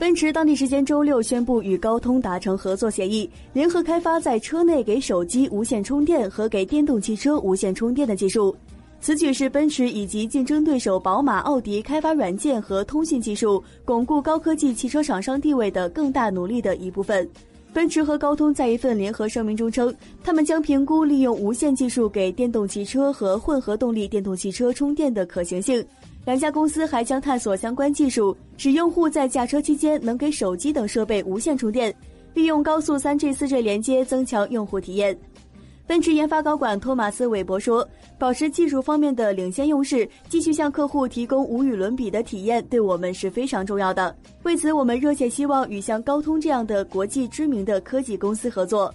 奔驰当地时间周六宣布与高通达成合作协议，联合开发在车内给手机无线充电和给电动汽车无线充电的技术。此举是奔驰以及竞争对手宝马、奥迪开发软件和通信技术，巩固高科技汽车厂商地位的更大努力的一部分。奔驰和高通在一份联合声明中称，他们将评估利用无线技术给电动汽车和混合动力电动汽车充电的可行性。两家公司还将探索相关技术，使用户在驾车期间能给手机等设备无线充电，利用高速 3G、4G 连接增强用户体验。奔驰研发高管托马斯·韦伯说：“保持技术方面的领先优势，继续向客户提供无与伦比的体验，对我们是非常重要的。为此，我们热切希望与像高通这样的国际知名的科技公司合作。”